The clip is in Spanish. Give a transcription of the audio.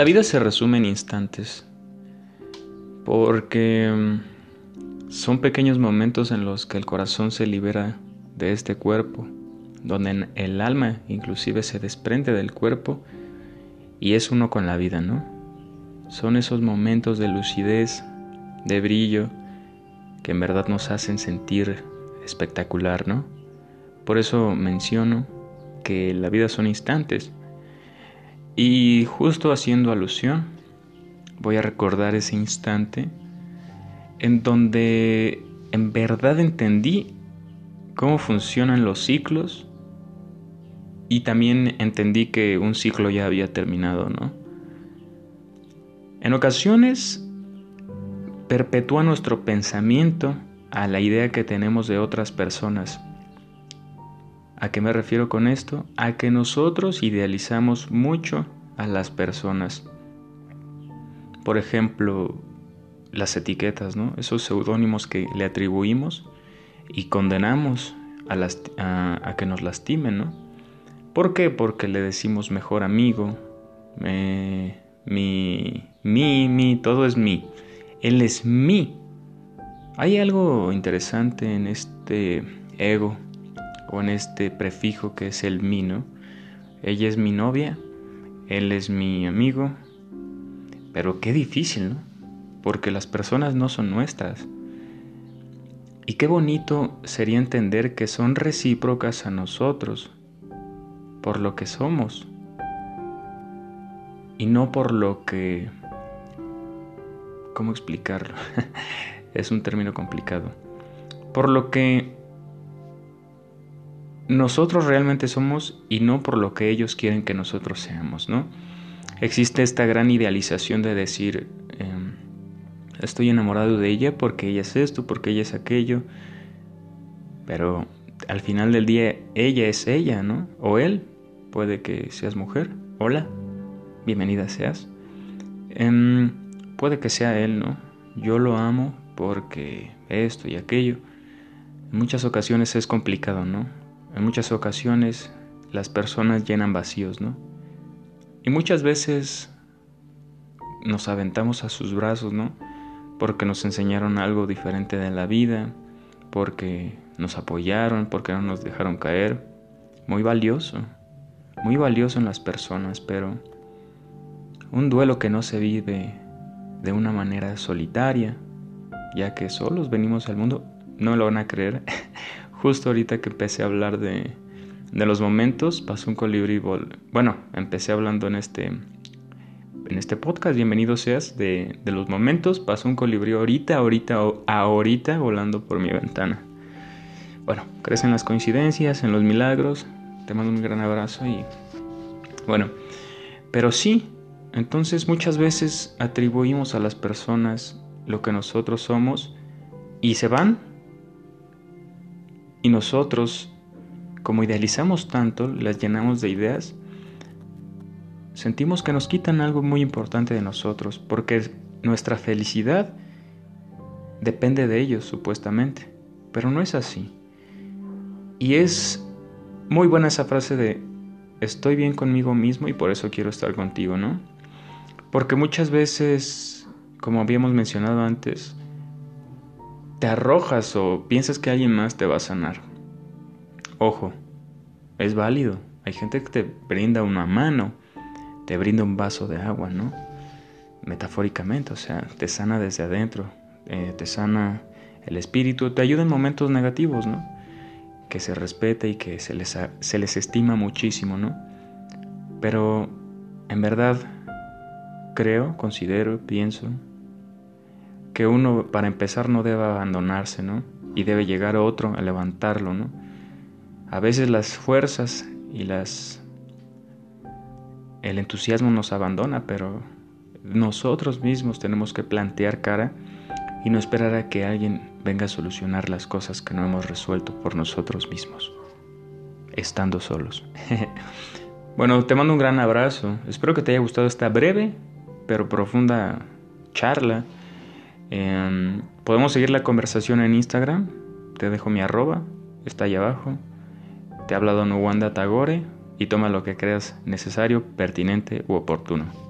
La vida se resume en instantes, porque mm, son pequeños momentos en los que el corazón se libera de este cuerpo, donde el alma inclusive se desprende del cuerpo y es uno con la vida, ¿no? Son esos momentos de lucidez, de brillo, que en verdad nos hacen sentir espectacular, ¿no? Por eso menciono que la vida son instantes. Y justo haciendo alusión, voy a recordar ese instante en donde en verdad entendí cómo funcionan los ciclos y también entendí que un ciclo ya había terminado, ¿no? En ocasiones perpetúa nuestro pensamiento a la idea que tenemos de otras personas. ¿A qué me refiero con esto? A que nosotros idealizamos mucho a las personas. Por ejemplo, las etiquetas, ¿no? Esos seudónimos que le atribuimos y condenamos a, a, que nos lastimen, ¿no? ¿Por qué? Porque le decimos mejor amigo, mi, mi, mi, todo es mi. Él es mi. Hay algo interesante en este ego en este prefijo que es el mi, ¿no? Ella es mi novia, él es mi amigo, pero qué difícil, ¿no? Porque las personas no son nuestras. Y qué bonito sería entender que son recíprocas a nosotros, por lo que somos, y no por lo que... ¿Cómo explicarlo? es un término complicado. Por lo que nosotros realmente somos y no por lo que ellos quieren que nosotros seamos, ¿no? Existe esta gran idealización de decir, em, estoy enamorado de ella porque ella es esto, porque ella es aquello, pero al final del día ella es ella, ¿no? O él, puede que seas mujer, hola, bienvenida seas. Em, puede que sea él, ¿no? Yo lo amo porque esto y aquello. En muchas ocasiones es complicado, ¿no? En muchas ocasiones las personas llenan vacíos, ¿no? Y muchas veces nos aventamos a sus brazos, ¿no? Porque nos enseñaron algo diferente de la vida, porque nos apoyaron, porque no nos dejaron caer. Muy valioso, muy valioso en las personas, pero un duelo que no se vive de una manera solitaria, ya que solos venimos al mundo, no lo van a creer, Justo ahorita que empecé a hablar de, los momentos, pasó un colibrí. Bueno, empecé hablando en este, en este podcast, bienvenido seas, de, de los momentos, pasó un colibrí ahorita, ahorita, ahorita volando por mi ventana. Bueno, crecen las coincidencias, en los milagros. Te mando un gran abrazo y bueno, pero sí, entonces muchas veces atribuimos a las personas lo que nosotros somos y se van y nosotros, como idealizamos tanto, las llenamos de ideas, sentimos que nos quitan algo muy importante de nosotros, porque nuestra felicidad depende de ellos, supuestamente. Pero no es así. Y es muy buena esa frase de estoy bien conmigo mismo y por eso quiero estar contigo, ¿no? Porque muchas veces, como habíamos mencionado antes, te arrojas o piensas que alguien más te va a sanar. Ojo, es válido. Hay gente que te brinda una mano, te brinda un vaso de agua, ¿no? Metafóricamente, o sea, te sana desde adentro, eh, te sana el espíritu, te ayuda en momentos negativos, ¿no? Que se respeta y que se les, se les estima muchísimo, ¿no? Pero en verdad creo, considero, pienso que uno para empezar no debe abandonarse, ¿no? Y debe llegar otro a levantarlo, ¿no? A veces las fuerzas y las el entusiasmo nos abandona, pero nosotros mismos tenemos que plantear cara y no esperar a que alguien venga a solucionar las cosas que no hemos resuelto por nosotros mismos, estando solos. bueno, te mando un gran abrazo. Espero que te haya gustado esta breve pero profunda charla Em, podemos seguir la conversación en Instagram. Te dejo mi arroba, está ahí abajo. Te ha hablado Nuwanda Tagore y toma lo que creas necesario, pertinente u oportuno.